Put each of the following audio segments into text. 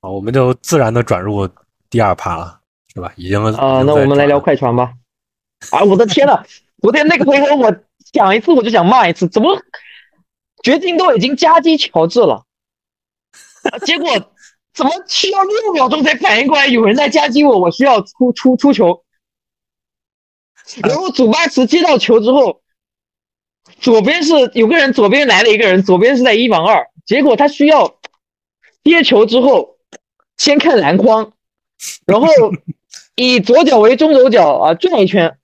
啊，我们就自然的转入第二趴了，是吧？已经啊，那我们来聊快船吧。啊，我的天呐，昨天那个回合我讲一次我就想骂一次，怎么掘金都已经夹击乔治了，结果怎么需要六秒钟才反应过来有人在夹击我，我需要出出出球，然后祖巴茨接到球之后，左边是有个人，左边来了一个人，左边是在一防二，结果他需要接球之后先看篮筐，然后以左脚为中轴脚啊转一圈。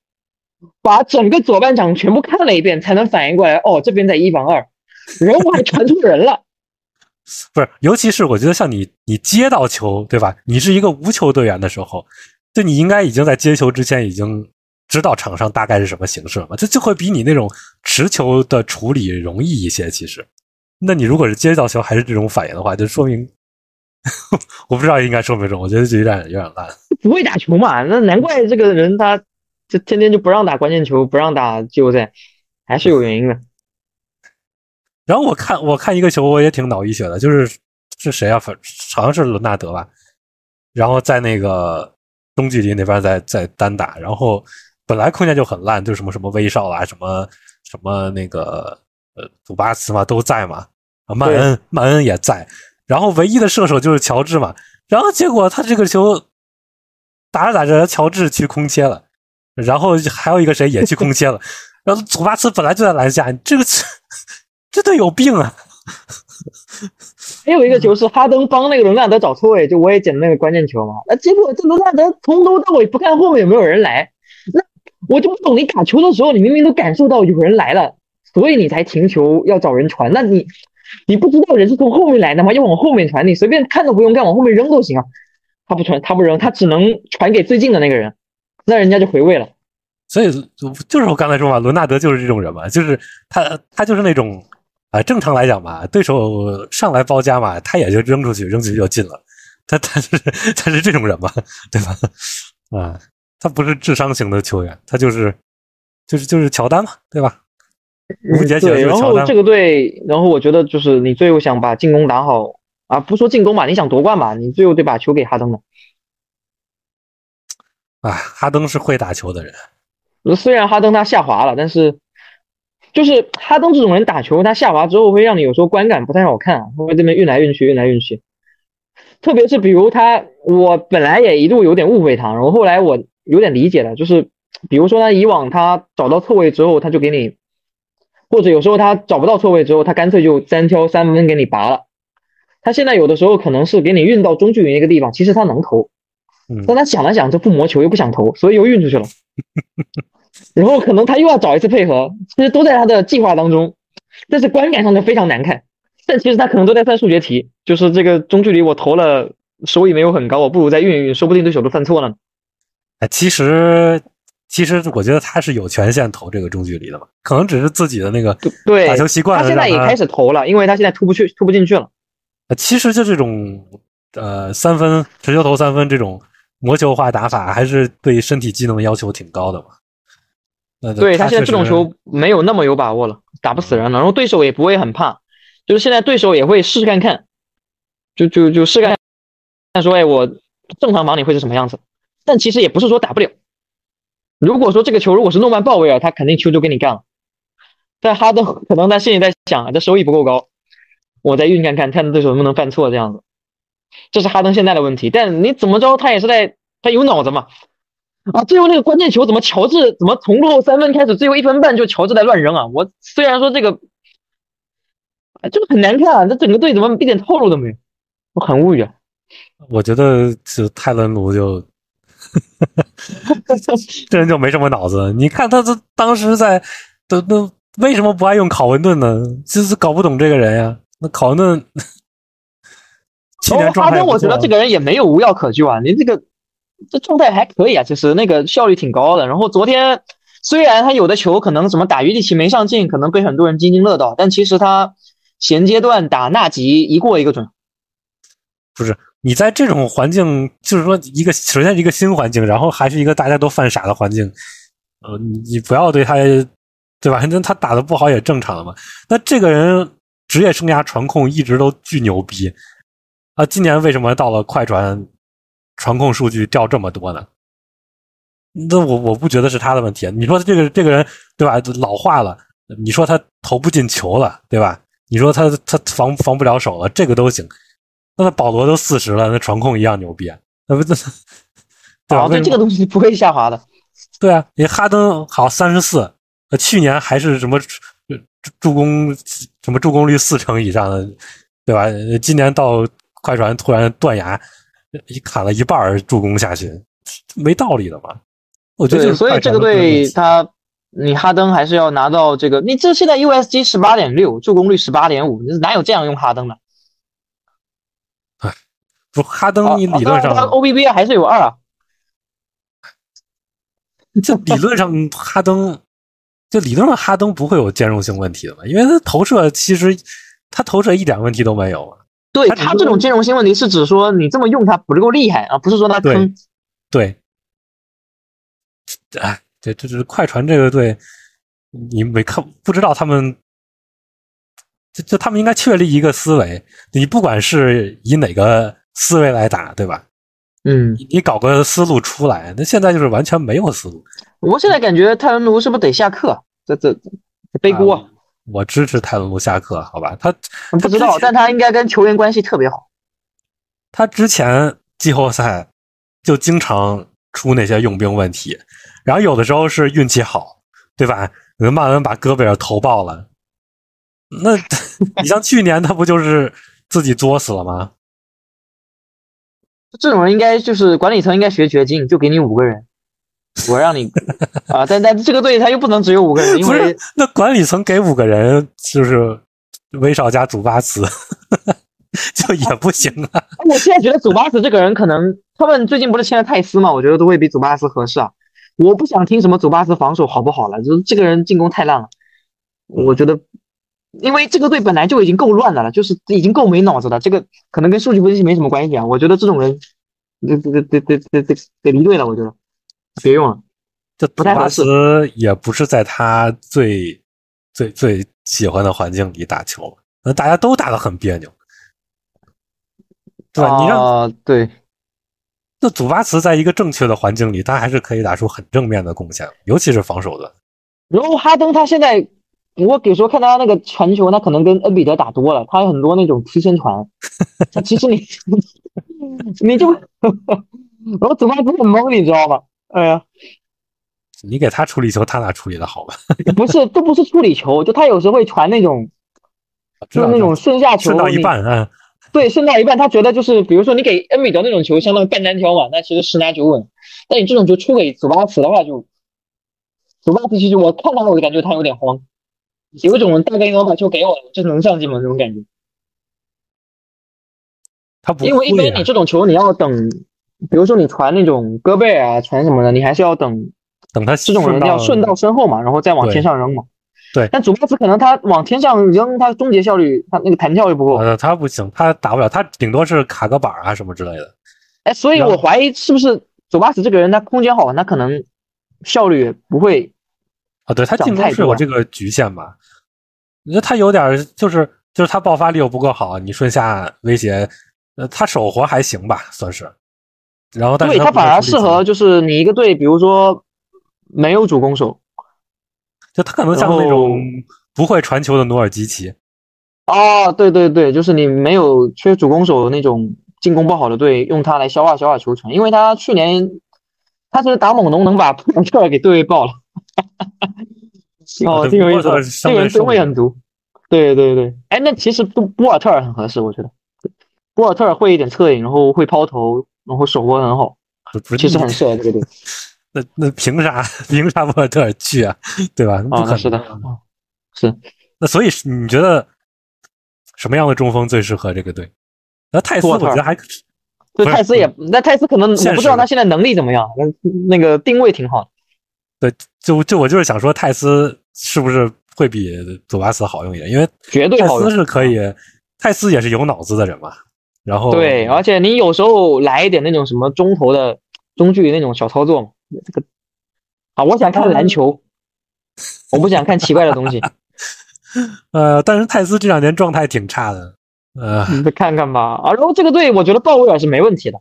把整个左半场全部看了一遍，才能反应过来。哦，这边在一防二，人物还传错人了。不是，尤其是我觉得像你，你接到球，对吧？你是一个无球队员的时候，就你应该已经在接球之前已经知道场上大概是什么形式了嘛？这就会比你那种持球的处理容易一些。其实，那你如果是接到球还是这种反应的话，就说明 我不知道应该说没说。我觉得就有点有点烂，不会打球嘛？那难怪这个人他。就天天就不让打关键球，不让打季后赛，还是有原因的。然后我看我看一个球，我也挺脑溢血的，就是是谁啊？反好像是伦纳德吧。然后在那个中距离那边在在单打，然后本来空间就很烂，就什么什么威少啊，什么什么那个呃祖巴茨嘛都在嘛，啊曼恩曼恩也在，然后唯一的射手就是乔治嘛。然后结果他这个球打着打着，乔治去空切了。然后还有一个谁也去空切了，然后祖巴茨本来就在篮下，这个 这队有病啊！还有一个球是哈登帮那个伦纳德找错位，就我也捡那个关键球嘛。那结果这伦纳德从头到尾不看后面有没有人来，那我就不懂。你打球的时候，你明明都感受到有人来了，所以你才停球要找人传。那你你不知道人是从后面来的吗？要往后面传，你随便看都不用看，往后面扔都行啊。他不传，他不扔，他只能传给最近的那个人。那人家就回位了，所以就是我刚才说嘛，伦纳德就是这种人嘛，就是他他就是那种啊，正常来讲吧，对手上来包夹嘛，他也就扔出去，扔出去就进了，他他是他是这种人嘛，对吧？啊，他不是智商型的球员，他就是就是就是乔丹嘛，对吧？无解对，然后这个队，然后我觉得就是你最后想把进攻打好啊，不说进攻吧，你想夺冠吧，你最后得把球给哈登的。啊，哈登是会打球的人。虽然哈登他下滑了，但是就是哈登这种人打球，他下滑之后会让你有时候观感不太好看，会这边运来运去，运来运去。特别是比如他，我本来也一度有点误会他，然后后来我有点理解了，就是比如说他以往他找到错位之后，他就给你，或者有时候他找不到错位之后，他干脆就单挑三分给你拔了。他现在有的时候可能是给你运到中距离那个地方，其实他能投。但他想了想，这不磨球又不想投，所以又运出去了。然后可能他又要找一次配合，其实都在他的计划当中，但是观感上就非常难看。但其实他可能都在算数学题，就是这个中距离我投了，收益没有很高，我不如再运一运，说不定对手都犯错了其实其实我觉得他是有权限投这个中距离的嘛，可能只是自己的那个对打球习惯。他现在也开始投了，因为他现在突不去，突不进去了。其实就这种呃三分持球投三分这种。魔球化打法还是对身体机能要求挺高的嘛？对他现在这种球没有那么有把握了，打不死人了，然后对手也不会很怕，就是现在对手也会试试看看，就就就试看，看说哎我正常防你会是什么样子？但其实也不是说打不了。如果说这个球如果是诺曼鲍威尔，他肯定球就给你干了。但哈登 可能他心里在想，这收益不够高，我再运看看，看对手能不能犯错这样子。这是哈登现在的问题，但你怎么着，他也是在，他有脑子嘛？啊，最后那个关键球怎么乔治怎么从落后三分开始，最后一分半就乔治在乱扔啊？我虽然说这个，这个很难看啊，这整个队怎么一点套路都没有？我很无语啊。我觉得是泰伦卢就，这人就没什么脑子。你看他这当时在，都都为什么不爱用考文顿呢？就是搞不懂这个人呀。那考文顿。然后哈登，我觉得这个人也没有无药可救啊，你这个这状态还可以啊，其实那个效率挺高的。然后昨天虽然他有的球可能什么打约基奇没上进，可能被很多人津津乐道，但其实他前阶段打纳吉一过一个准。不是你在这种环境，就是说一个首先一个新环境，然后还是一个大家都犯傻的环境，呃，你不要对他，对吧？那他打的不好也正常的嘛。那这个人职业生涯传控一直都巨牛逼。啊，今年为什么到了快船传控数据掉这么多呢？那我我不觉得是他的问题。你说这个这个人对吧？老化了，你说他投不进球了，对吧？你说他他防防不了手了，这个都行。那他保罗都四十了，那传控一样牛逼，那不这 对吧？对这个东西不会下滑的。对啊，你哈登好三十四，呃，去年还是什么助攻什么助攻率四成以上的，对吧？今年到快船突然断崖，一砍了一半助攻下去，没道理的嘛。我觉得，所以这个队他，你哈登还是要拿到这个。你这现在 USG 十八点六，助攻率十八点五，哪有这样用哈登的？哎，不，哈登你理论上 OBB 还是有二啊。这理论上哈登，就理论上哈登不会有兼容性问题的嘛？因为他投射其实他投射一点问题都没有啊。对他这种兼容性问题是指说你这么用他不够厉害啊，不是说他坑。对。哎，这这是快船这个队，你没看不知道他们，就就他们应该确立一个思维，你不管是以哪个思维来打，对吧？嗯，你搞个思路出来，那现在就是完全没有思路。我现在感觉泰伦卢是不是得下课？这这背锅？我支持泰伦卢下课，好吧？他不知道，但他应该跟球员关系特别好。他之前季后赛就经常出那些用兵问题。然后有的时候是运气好，对吧？曼恩把戈贝尔投爆了，那 你像去年他不就是自己作死了吗？这种人应该就是管理层应该学掘金，就给你五个人，我让你 啊，但但这个队他又不能只有五个人，因为那管理层给五个人就是威少加祖巴茨，就也不行啊。我现在觉得祖巴茨这个人可能他们最近不是签了泰斯嘛，我觉得都会比祖巴茨合适啊。我不想听什么祖巴茨防守好不好了，就是这个人进攻太烂了。我觉得，因为这个队本来就已经够乱的了，就是已经够没脑子了。这个可能跟数据分析没什么关系啊。我觉得这种人，得得得得得得得离队了。我觉得别用了，这不太合适。也不是在他最最最喜欢的环境里打球，那大家都打得很别扭，对吧？你让对。那祖巴茨在一个正确的环境里，他还是可以打出很正面的贡献，尤其是防守端。然后哈登他现在，我有时候看他那个传球，他可能跟恩比德打多了，他有很多那种贴身传。其实你，你就，然后祖巴茨很懵，你知道吗？哎呀，你给他处理球，他哪处理的好吧？不是，都不是处理球，就他有时候会传那种，就是那种顺下球，顺到一半，啊。对，剩到一半，他觉得就是，比如说你给恩比德那种球，相当于半单挑嘛，那其实十拿九稳。但你这种球出给祖巴茨的话，就祖巴茨其实我看到我就感觉他有点慌，有一种大概能把球给我，就能上进吗？这种感觉。他不，因为一般你这种球你要等，比如说你传那种戈贝尔啊，传什么的，你还是要等，等他这种人要顺到身后嘛，然后再往天上扔嘛。对，但祖巴茨可能他往天上扔，他终结效率，他那个弹跳又不够。呃，他不行，他打不了，他顶多是卡个板啊什么之类的。哎，所以我怀疑是不是祖巴茨这个人，他空间好，他可能效率不会啊。对他进攻是有这个局限吧？你说他有点就是就是他爆发力又不够好，你顺下威胁，呃，他手活还行吧，算是。然后，但是他反而适合就是你一个队，比如说没有主攻手。就他可能像那种不会传球的努尔基奇，哦，对对对，就是你没有缺主攻手那种进攻不好的队，用他来消化消化球权，因为他去年他是打猛龙能把 普特尔给对爆了，哦，挺有意思，这个人吨位很足，对对对，哎，那其实波波尔特尔很合适，我觉得波尔特尔会一点侧影，然后会抛投，然后手握很好，其实很适合这个队。那那凭啥凭啥波尔特尔去啊？对吧？不可能是的，是。那所以你觉得什么样的中锋最适合这个队？那泰斯我觉得还对泰斯也那泰斯可能我不知道他现在能力怎么样，那那个定位挺好。对，就就我就是想说泰斯是不是会比祖巴茨好用一点？因为绝对泰斯是可以，泰斯也是有脑子的人嘛。然后对，而且你有时候来一点那种什么中投的中距离那种小操作嘛。这个啊，我想看篮球，我不想看奇怪的东西。呃，但是泰斯这两年状态挺差的，呃，你再看看吧。啊，然后这个队我觉得鲍威尔是没问题的，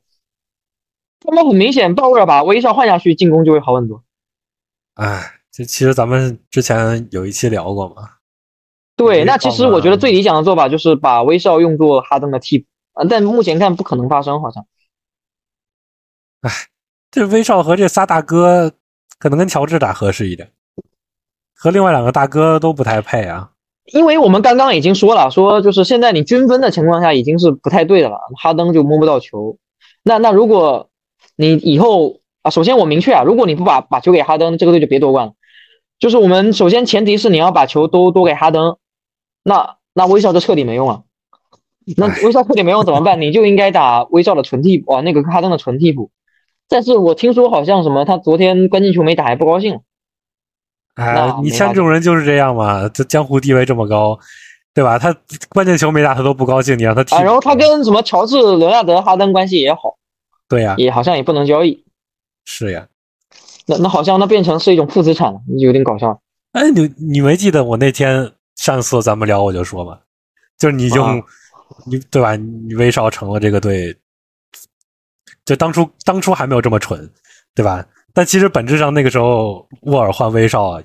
他们很明显，鲍威尔把威少换下去，进攻就会好很多。哎，这其实咱们之前有一期聊过嘛。对，那其实我觉得最理想的做法就是把威少用作哈登的替补啊，但目前看不可能发生，好像。哎，这威少和这仨大哥可能跟乔治打合适一点，和另外两个大哥都不太配啊。因为我们刚刚已经说了，说就是现在你均分的情况下已经是不太对的了，哈登就摸不到球。那那如果你以后啊，首先我明确啊，如果你不把把球给哈登，这个队就别夺冠了。就是我们首先前提是你要把球都都给哈登，那那威少就彻底没用了。那威少彻底没用怎么办？你就应该打威少的纯替补啊，那个哈登的纯替补。但是我听说好像什么他昨天关键球没打还不高兴。哎，你像这种人就是这样嘛，这江湖地位这么高，对吧？他关键球没打，他都不高兴，你让他踢。啊，然后他跟什么乔治、伦纳德、哈登关系也好，对呀，也好像也不能交易。是呀，那那好像那变成是一种负资产了，有点搞笑。哎，你你没记得我那天上次咱们聊我就说嘛，就是你用你对吧？你威少成了这个队，就当初当初还没有这么蠢，对吧？但其实本质上那个时候沃尔换威少，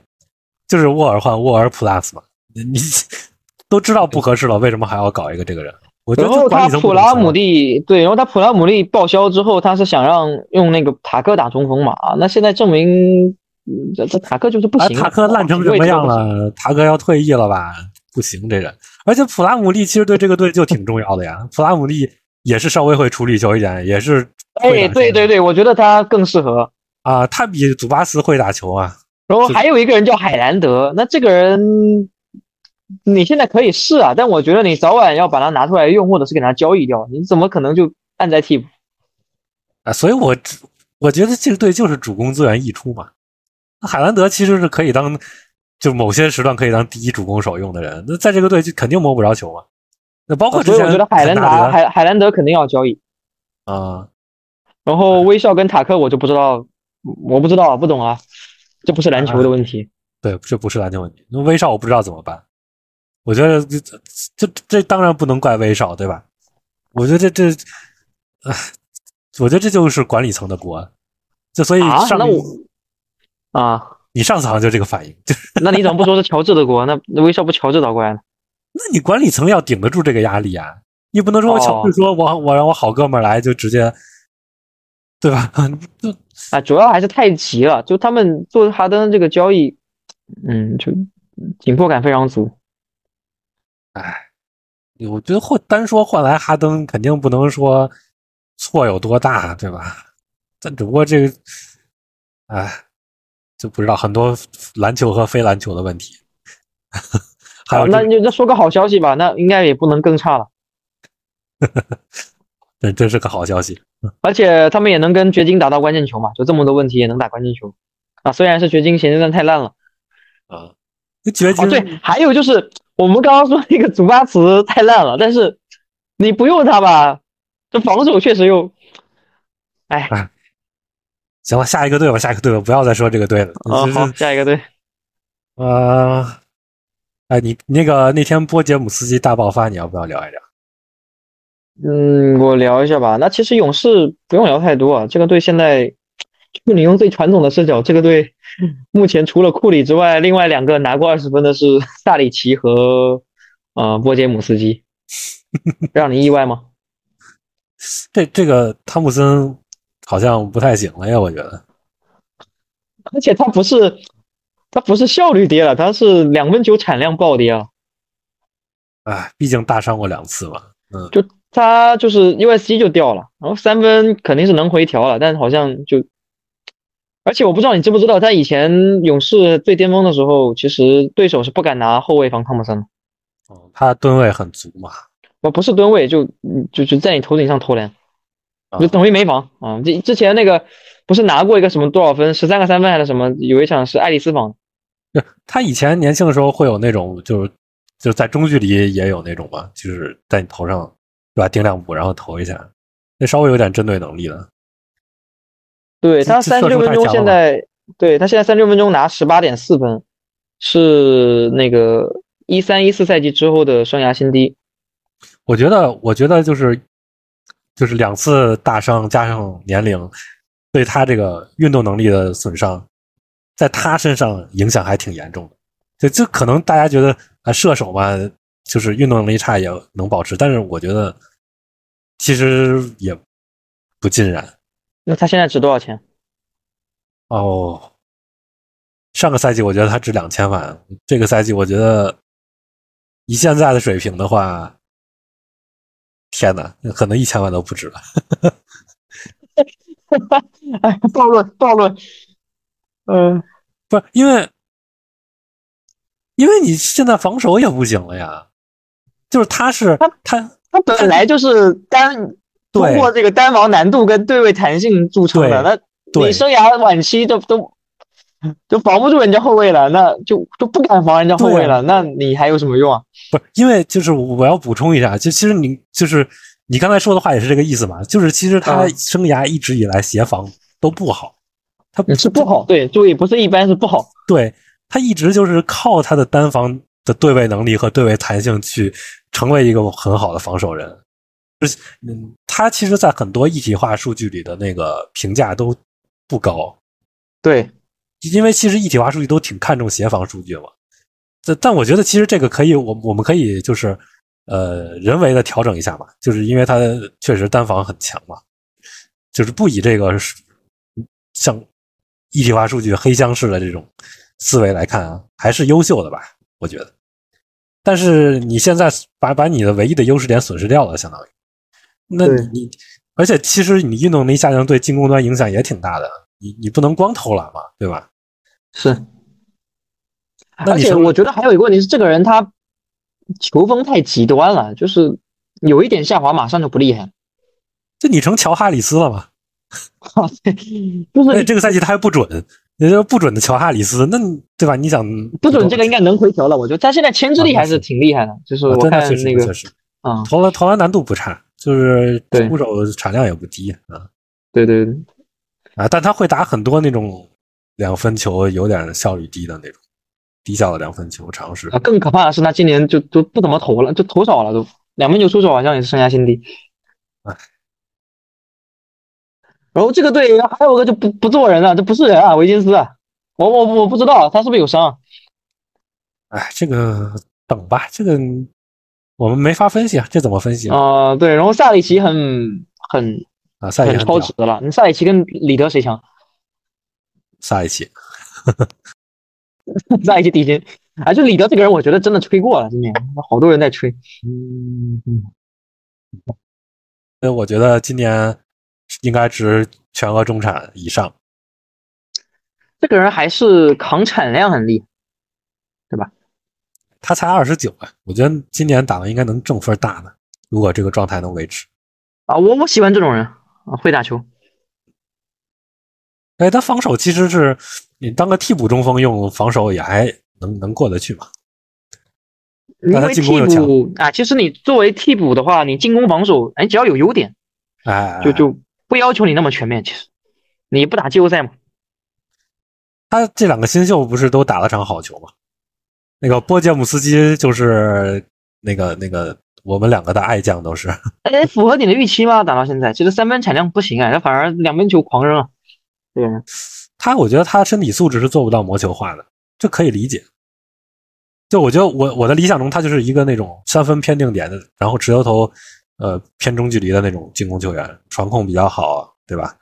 就是沃尔换沃尔 plus 嘛，你 都知道不合适了，为什么还要搞一个这个人？我觉得然后他普拉姆利对，然后他普拉姆利报销之后，他是想让用那个塔克打中锋嘛？那现在证明这这塔克就是不行，塔克烂成什么样了？塔克要退役了吧？不行，这人。而且普拉姆利其实对这个队就挺重要的呀，普拉姆利也是稍微会处理球一点，也是。哎，对对对，我觉得他更适合。啊，他比祖巴斯会打球啊。然后还有一个人叫海兰德，那这个人你现在可以试啊，但我觉得你早晚要把它拿出来用，或者是给它交易掉。你怎么可能就按在替补？啊，所以我我觉得这个队就是主攻资源溢出嘛。海兰德其实是可以当就某些时段可以当第一主攻手用的人，那在这个队就肯定摸不着球嘛。那包括所以我觉得海兰达海海兰德肯定要交易啊。然后威少跟塔克我就不知道。我不知道，不懂啊，这不是篮球的问题。对，这不是篮球问题。那威少我不知道怎么办。我觉得这这这当然不能怪威少，对吧？我觉得这这，唉，我觉得这就是管理层的锅。就所以上那我啊，你上次好像就这个反应，就 那你怎么不说是乔治的锅？那那威少不乔治倒过来了？那你管理层要顶得住这个压力啊！你不能说我乔治说我我让我好哥们来就直接。对吧？就啊，主要还是太急了。就他们做哈登这个交易，嗯，就紧迫感非常足。哎，我觉得换单说换来哈登，肯定不能说错有多大，对吧？但只不过这个，哎，就不知道很多篮球和非篮球的问题。还有，那你再说个好消息吧？那应该也不能更差了。这真是个好消息。而且他们也能跟掘金打到关键球嘛？就这么多问题也能打关键球啊！虽然是掘金前阶段太烂了啊，掘金对，还有就是我们刚刚说那个祖巴茨太烂了，但是你不用他吧，这防守确实又哎，行了，下一个队吧，下一个队吧，不要再说这个队了啊！好，下一个队啊，哎，你那个那天波杰姆斯基大爆发，你要不要聊一聊？嗯，我聊一下吧。那其实勇士不用聊太多啊。这个队现在，就你用最传统的视角，这个队 目前除了库里之外，另外两个拿过二十分的是萨里奇和呃波杰姆斯基，让你意外吗？这这个汤普森好像不太行了呀，我觉得。而且他不是他不是效率跌了，他是两分球产量暴跌啊。哎，毕竟大伤过两次嘛。嗯，就。他就是 USC 就掉了，然后三分肯定是能回调了，但是好像就，而且我不知道你知不知道，他以前勇士最巅峰的时候，其实对手是不敢拿后卫防汤普森的。哦，他吨位很足嘛？不不是吨位，就就就在你头顶上投篮，就等于没防啊。之之前那个不是拿过一个什么多少分，十三个三分还是什么？有一场是爱丽丝防。他以前年轻的时候会有那种，就是就在中距离也有那种嘛，就是在你头上。对吧？顶两步，然后投一下，那稍微有点针对能力了。对他三十六分钟，现在对他现在三十六分钟拿十八点四分，是那个一三一四赛季之后的生涯新低。我觉得，我觉得就是就是两次大伤加上年龄，对他这个运动能力的损伤，在他身上影响还挺严重的。就就可能大家觉得啊，射手嘛，就是运动能力差也能保持，但是我觉得其实也不尽然。那他现在值多少钱？哦，上个赛季我觉得他值两千万，这个赛季我觉得以现在的水平的话。天哪，可能一千万都不止了。哎，暴论暴论，嗯，不是因为，因为你现在防守也不行了呀。就是他是他他他本来就是单通过这个单防难度跟对位弹性著称的，那你生涯晚期都都都防不住人家后卫了，那就就不敢防人家后卫了，那你还有什么用啊？不是，因为就是我要补充一下，就其实你就是你刚才说的话也是这个意思嘛，就是其实他生涯一直以来协防都不好，他是不好，对，注意不是一般是不好，对他一直就是靠他的单防的对位能力和对位弹性去成为一个很好的防守人，是嗯，它其实在很多一体化数据里的那个评价都不高，对，因为其实一体化数据都挺看重协防数据嘛。但但我觉得其实这个可以，我我们可以就是呃人为的调整一下嘛，就是因为它确实单防很强嘛，就是不以这个像一体化数据黑箱式的这种思维来看啊，还是优秀的吧，我觉得。但是你现在把把你的唯一的优势点损失掉了，相当于，那你而且其实你运动能力下降对进攻端影响也挺大的，你你不能光投篮嘛，对吧？是。而且我觉得还有一个问题是，这个人他球风太极端了，就是有一点下滑，马上就不厉害。就你成乔哈里斯了吗？啊，对，就是这个赛季他还不准，也就是不准的乔哈里斯，那对吧？你想不准这个应该能回调了，我觉得他现在牵制力还是挺厉害的，就是我看那个啊，投篮投篮难度不差，就是出手产量也不低啊。对对对，啊，但他会打很多那种两分球有点效率低的那种。低效的两分球尝试啊，更可怕的是他今年就就不怎么投了，就投少了，都两分球出手好像也是生涯新低。哎，然后这个队还有个就不不做人了，这不是人啊，维金斯啊，我我我不知道他是不是有伤。哎，这个等吧，这个我们没法分析啊，这怎么分析啊？对，然后萨里奇很很啊，萨里很超值了，你萨里奇跟里德谁强？萨里奇。萨里奇底薪，啊，就李德这个人，我觉得真的吹过了，今年好多人在吹。嗯嗯，那我觉得今年应该值全额中产以上。这个人还是扛产量很厉害？他才二十九啊，我觉得今年打完应该能挣分大的，如果这个状态能维持。啊，我我喜欢这种人啊，会打球。哎，他防守其实是你当个替补中锋用，防守也还能能过得去嘛。因为替补啊，其实你作为替补的话，你进攻防守，哎，只要有优点，哎，就就不要求你那么全面。其实你不打季后赛吗。他这两个新秀不是都打了场好球吗？那个波杰姆斯基就是那个那个我们两个的爱将都是。哎，符合你的预期吗？打到现在，其实三分产量不行啊，他反而两分球狂扔啊。对，他我觉得他身体素质是做不到魔球化的，这可以理解。就我觉得我我的理想中，他就是一个那种三分偏定点的，然后直球投呃偏中距离的那种进攻球员，传控比较好，对吧？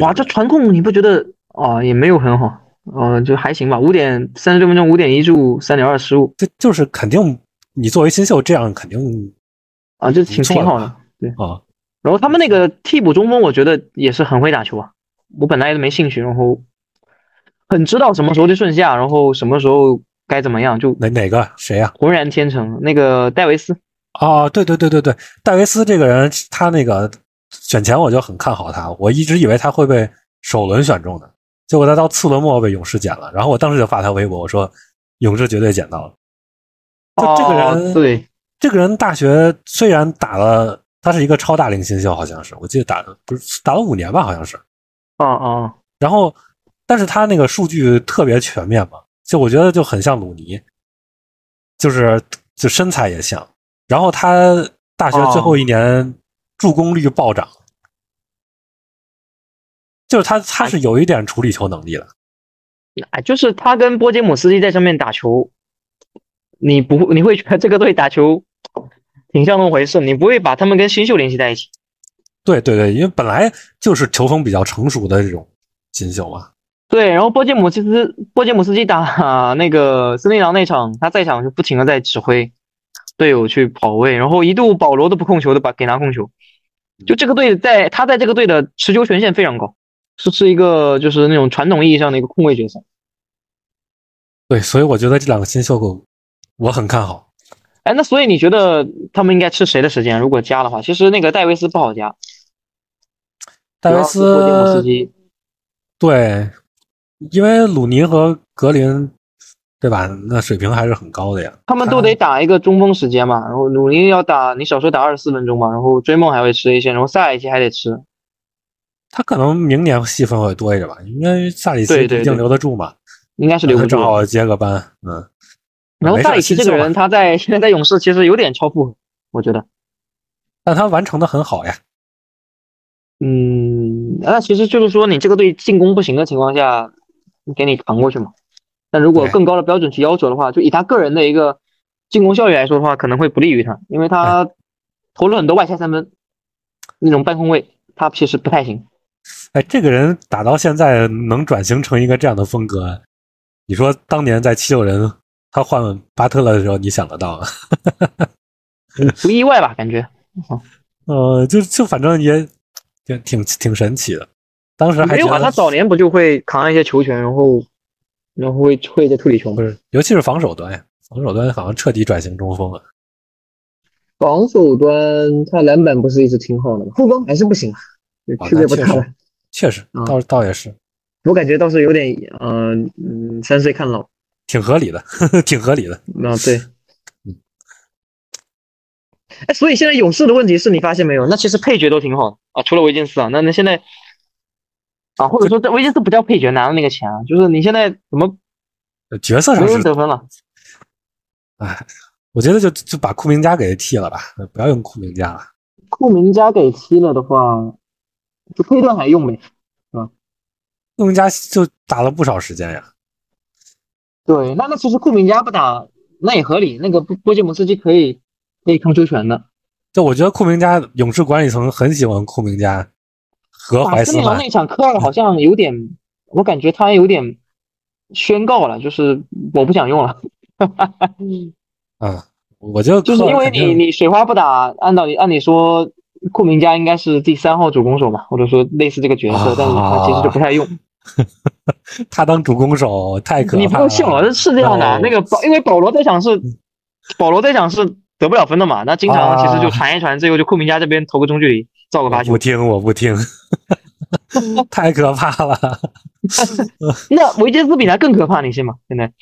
哇，这传控你不觉得啊？也没有很好，呃，就还行吧。五点三十六分钟，五点一助，三点二失误，这就是肯定你作为新秀这样肯定啊，就挺挺好的，对啊。然后他们那个替补中锋，我觉得也是很会打球啊。我本来也没兴趣，然后很知道什么时候就顺下，然后什么时候该怎么样，就哪哪个谁呀？浑然天成，那个戴维斯。哦，对对对对对，戴维斯这个人，他那个选前我就很看好他，我一直以为他会被首轮选中的，结果他到次轮末被勇士捡了，然后我当时就发他微博，我说勇士绝对捡到了。就这个人，对这个人，大学虽然打了，他是一个超大龄新秀，好像是，我记得打不是打了五年吧，好像是。啊啊，然后，但是他那个数据特别全面嘛，就我觉得就很像鲁尼，就是就身材也像，然后他大学最后一年助攻率暴涨，就是他他是有一点处理球能力的。啊，就是他跟波杰姆斯基在上面打球，你不会你会觉得这个队打球挺像那么回事，你不会把他们跟新秀联系在一起。对对对，因为本来就是球风比较成熟的这种新秀嘛。对，然后波杰姆其实波杰姆斯基打那个森林狼那场，他在场就不停的在指挥队友去跑位，然后一度保罗都不控球的把给拿控球，就这个队在他在这个队的持球权限非常高，是是一个就是那种传统意义上的一个控卫角色。对，所以我觉得这两个新秀狗我很看好。哎，那所以你觉得他们应该吃谁的时间？如果加的话，其实那个戴维斯不好加。戴维斯，对，因为鲁尼和格林，对吧？那水平还是很高的呀。他们都得打一个中锋时间嘛，然后鲁尼要打，你少说打二十四分钟吧，然后追梦还会吃一些，然后萨里奇还得吃。他可能明年戏份会多一点吧，因为萨里奇毕竟留得住嘛，应该是留不住，正好接个班，嗯。然后萨里奇这个人，他在 现在在勇士其实有点超负荷，我觉得，但他完成的很好呀。嗯，那其实就是说，你这个队进攻不行的情况下，给你扛过去嘛。但如果更高的标准去要求的话，就以他个人的一个进攻效率来说的话，可能会不利于他，因为他投了很多外线三分，那种半空位，他其实不太行。哎，这个人打到现在能转型成一个这样的风格，你说当年在七六人他换巴特勒的时候，你想得到吗？不意外吧？感觉，呃，就就反正也。挺挺挺神奇的，当时还没有啊。他早年不就会扛一些球权，然后然后会会一些处理球，不是？尤其是防守端呀，防守端好像彻底转型中锋了。防守端他篮板不是一直挺好的吗？后锋还是不行啊，区别不大了。确实，倒倒也是。我感觉倒是有点，嗯嗯，三岁看老，挺合理的，挺合理的。啊，对。哎，所以现在勇士的问题是你发现没有？那其实配角都挺好的啊，除了维金斯啊。那那现在啊，或者说这维金斯不叫配角，拿了那个钱啊，就是你现在怎么角色上得分了？哎，我觉得就就把库明加给踢了吧，不要用库明加了。库明加给踢了的话，就推断还用呗，是吧？库明加就打了不少时间呀。对，那那其实库明加不打那也合理，那个波波吉姆斯基可以。可以抗球权的，就我觉得库明加勇士管理层很喜欢库明加和怀斯曼。那场科尔好像有点，我感觉他有点宣告了，就是我不想用了。啊，我觉得就是因为你你水花不打，按道理按理说库明加应该是第三号主攻手嘛，或者说类似这个角色，但是他其实就不太用。他当主攻手太可怕了。你不要笑，这是这样的。那个保因为保罗在想是保罗在想是。得不了分的嘛，那经常其实就传一传，最后就库明加这边投个中距离，造个罚球。不听，我不听，太可怕了。那维金斯比他更可怕，你信吗？现在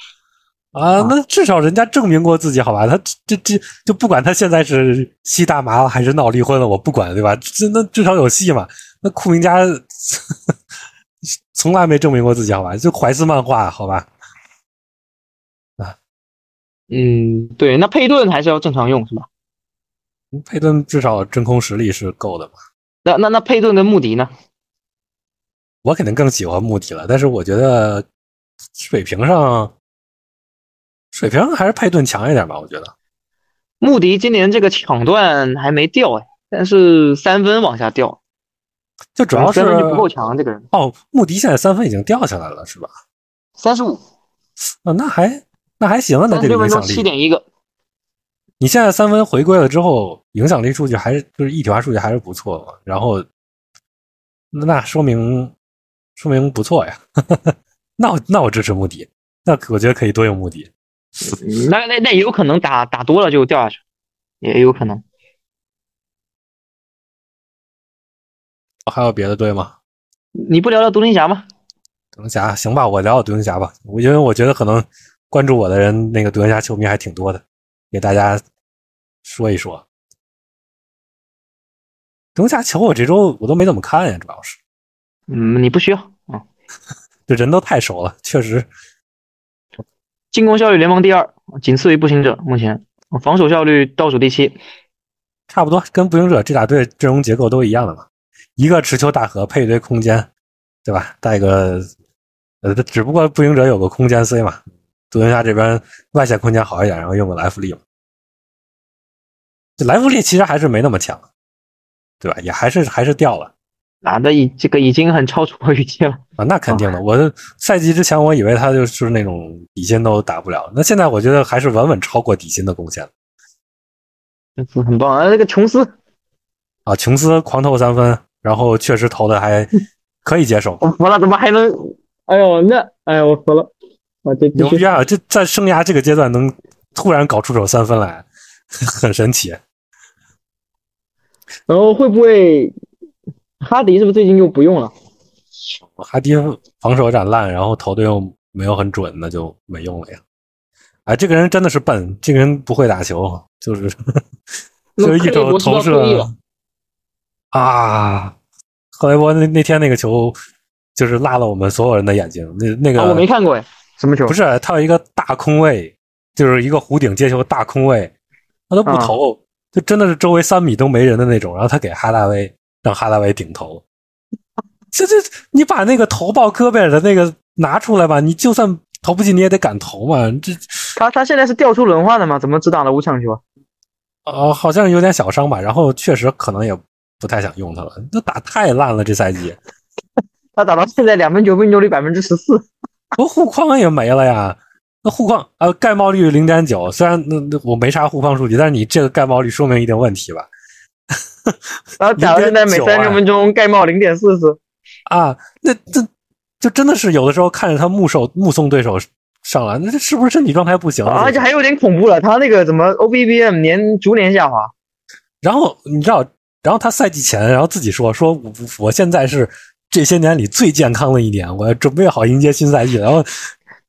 啊，那至少人家证明过自己，好吧？他这这就不管他现在是吸大麻了还是闹离婚了，我不管，对吧？这那至少有戏嘛。那库明加 从来没证明过自己，好吧？就怀斯漫画，好吧？啊嗯，对，那佩顿还是要正常用是吧？佩顿至少真空实力是够的嘛。那那那佩顿跟穆迪呢？我肯定更喜欢穆迪了，但是我觉得水平上水平还是佩顿强一点吧。我觉得穆迪今年这个抢断还没掉哎，但是三分往下掉，就主要是不够强这个人。哦，穆迪现在三分已经掉下来了是吧？三十五。啊，那还。那还行啊，那这个影响力七点一个。你现在三分回归了之后，影响力数据还是就是一体化数据还是不错嘛？然后，那说明说明不错呀。那我那我支持穆迪，那我觉得可以多用穆迪。那那那有可能打打多了就掉下去，也有可能。还有别的队吗？你不聊聊独行侠吗？独行侠行吧，我聊聊独行侠吧。我因为我觉得可能。关注我的人，那个独行侠球迷还挺多的，给大家说一说。独行侠球我这周我都没怎么看呀，主要是，嗯，你不需要啊，这人都太熟了，确实。进攻效率联盟第二，仅次于步行者。目前防守效率倒数第七，差不多跟步行者这俩队阵容结构都一样的嘛。一个持球大核配一堆空间，对吧？带个呃，只不过步行者有个空间 C 嘛，独行侠这边外线空间好一点，然后用个莱弗利嘛。这莱弗利其实还是没那么强，对吧？也还是还是掉了。啊，那已这个已经很超出我预期了啊！那肯定的，我赛季之前我以为他就是那种底薪都打不了，那现在我觉得还是稳稳超过底薪的贡献。这次很棒啊！那个琼斯啊，琼斯狂投三分，然后确实投的还可以接受。我服了，怎么还能？哎呦，那哎呀，我服了！啊，这牛逼啊！这在生涯这个阶段能突然搞出手三分来，很神奇。然后会不会？哈迪是不是最近又不用了？哈迪防守有点烂，然后投的又没有很准，那就没用了呀。哎，这个人真的是笨，这个人不会打球，就是就是一手投射啊。克雷伯那那天那个球就是辣了我们所有人的眼睛。那那个我没看过哎，什么球？不是他有一个大空位，就是一个弧顶接球大空位，他都不投，就真的是周围三米都没人的那种。然后他给哈达威。让哈达威顶头，这这，你把那个投报戈贝尔的那个拿出来吧，你就算投不进，你也得敢投嘛。这他他现在是调出轮换的吗？怎么只打了五场球？哦，好像有点小伤吧。然后确实可能也不太想用他了，那打太烂了这赛季。他打到现在两分球命中率百分之十四，我护框也没了呀。那护框呃盖帽率零点九，虽然那那我没啥护框数据，但是你这个盖帽率说明一定问题吧。然后假如现在每三十分钟盖帽零点四次啊，那这就真的是有的时候看着他目手目送对手上篮，那这是不是身体状态不行啊？而且还有点恐怖了，他那个怎么 OBBM 年逐年下滑？然后你知道，然后他赛季前然后自己说说，我我现在是这些年里最健康的一年，我要准备好迎接新赛季。然后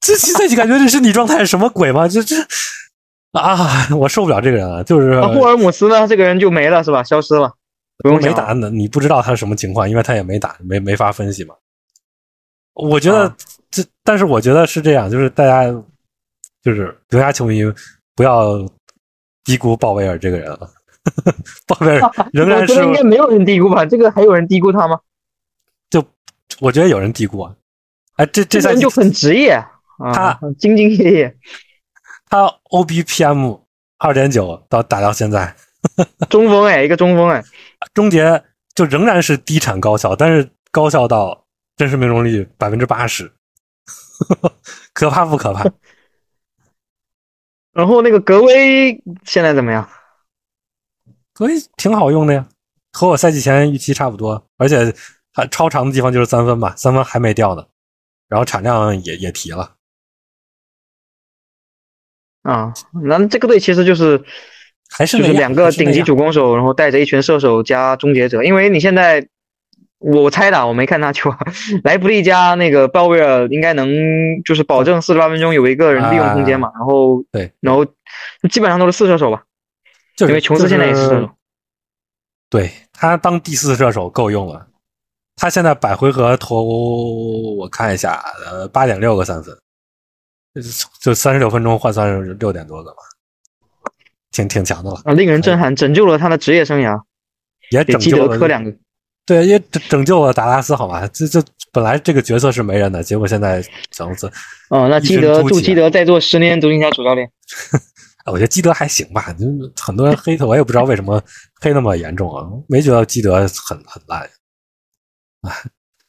这新赛季感觉这身体状态是什么鬼吗？这这。啊，我受不了这个人了，就是霍尔姆斯呢，这个人就没了是吧？消失了，不用没打呢，你不知道他是什么情况，因为他也没打，没没法分析嘛。我觉得这，但是我觉得是这样，就是大家就是独家球迷不要低估鲍威尔这个人了。鲍威尔 仍然是应该没有人低估吧？这个还有人低估他吗？就我觉得有人低估啊。哎，这这赛季就很职业，他兢兢业业。他 OBPM 二点九到打到现在，中锋哎，一个中锋哎，终结就仍然是低产高效，但是高效到真实命中率百分之八十，可怕不可怕？然后那个格威现在怎么样？格威挺好用的呀，和我赛季前预期差不多，而且他超长的地方就是三分吧，三分还没掉呢，然后产量也也提了。啊，那这个队其实就是还是就是两个顶级主攻手，然后带着一群射手加终结者。因为你现在我猜的，我没看他球，莱布利加那个鲍威尔应该能就是保证四十八分钟有一个人利用空间嘛。然后对，然后基本上都是四射手吧，因为琼斯现在也是射手。对他当第四射手够用了，他现在百回合投我看一下，呃，八点六个三分。就三十六分钟换算是六点多个吧，挺挺强的了啊！令人震撼，拯救了他的职业生涯，也拯救了科两个，对，也拯拯救了达拉斯，好吧？这这本来这个角色是没人的，结果现在小公司哦，那基德祝基德再做十年独行侠主教练，我觉得基德还行吧，就很多人黑他，我也不知道为什么黑那么严重啊，没觉得基德很很烂啊，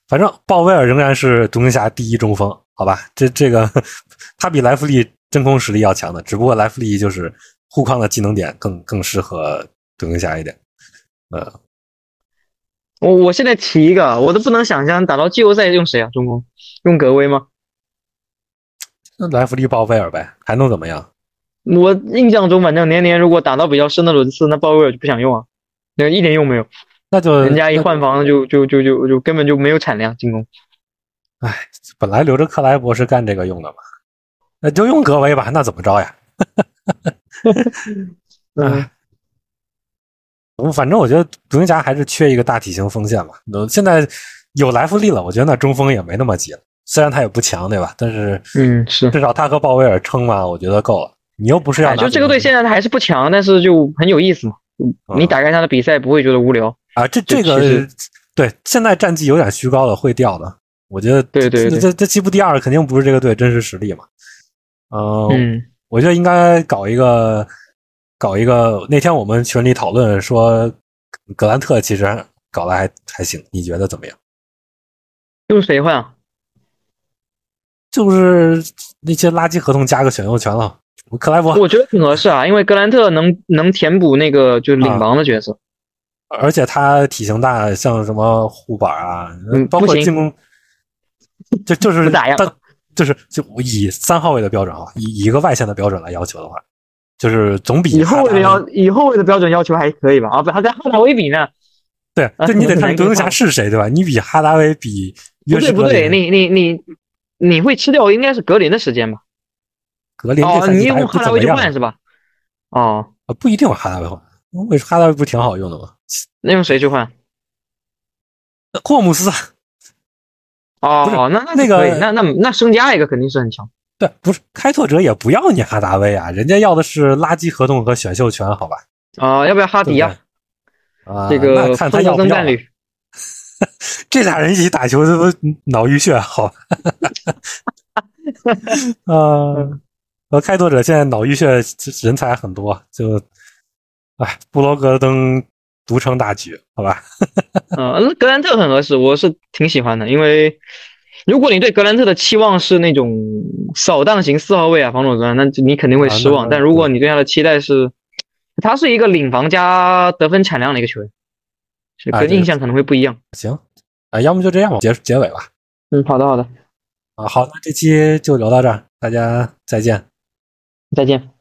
反正鲍威尔仍然是独行侠第一中锋。好吧，这这个他比莱弗利真空实力要强的，只不过莱弗利就是护框的技能点更更适合独行侠一点。呃，我我现在提一个，我都不能想象打到季后赛用谁啊？中锋用格威吗？那莱弗利鲍威尔呗，还能怎么样？我印象中，反正年年如果打到比较深的轮次，那鲍威尔就不想用啊，那一点用没有。那就人家一换防就就就就就根本就没有产量进攻。哎，本来留着克莱博士干这个用的嘛，那就用格威吧，那怎么着呀？嗯，我反正我觉得独行侠还是缺一个大体型锋线嘛。现在有莱弗利了，我觉得那中锋也没那么急了。虽然他也不强，对吧？但是，嗯，是至少他和鲍威尔撑嘛，我觉得够了。你又不是要就这个队现在他还是不强，但是就很有意思嘛。你啊打开他的比赛不会觉得无聊。啊，这这个对现在战绩有点虚高了，会掉的。我觉得对对对这这这西部第二肯定不是这个队真实实力嘛。呃，嗯，我觉得应该搞一个搞一个。那天我们群里讨论说，格兰特其实搞得还还行，你觉得怎么样？用谁换啊？就是那些垃圾合同加个选秀权了，克莱伯，我觉得挺合适啊，因为格兰特能能填补那个就是领王的角色。而且他体型大，像什么护板啊，包括进攻，就就是不咋样但就是就以三号位的标准啊，以以一个外线的标准来要求的话，就是总比以后卫的要以后卫的标准要求还可以吧？啊，不，他跟哈达威比呢？对，啊就你得看独行侠是谁，对吧？你比哈达威比不对不对，你你你你会吃掉应该是格林的时间吧？格林哦，你用哈达威去换是吧？哦，啊，不一定用哈达威换，为哈达威不挺好用的吗？那用谁去换？霍姆斯，哦，那那那个那那那升加一个肯定是很强。对，不是开拓者也不要你哈达威啊，人家要的是垃圾合同和选秀权，好吧？啊，要不要哈迪呀？啊，这个看他风要不要。这俩人一起打球，这不脑淤血好？呃，和开拓者现在脑淤血人才很多，就，哎，布罗格登独撑大局，好吧？嗯，格兰特很合适，我是挺喜欢的，因为如果你对格兰特的期望是那种扫荡型四号位啊，防守端，那你肯定会失望。但如果你对他的期待是，他是一个领防加得分产量的一个球员，是啊对跟印象可能会不一样。行，啊，要么就这样吧，结结尾吧。嗯，好的好的，啊，好，那这期就聊到这儿，大家再见。再见。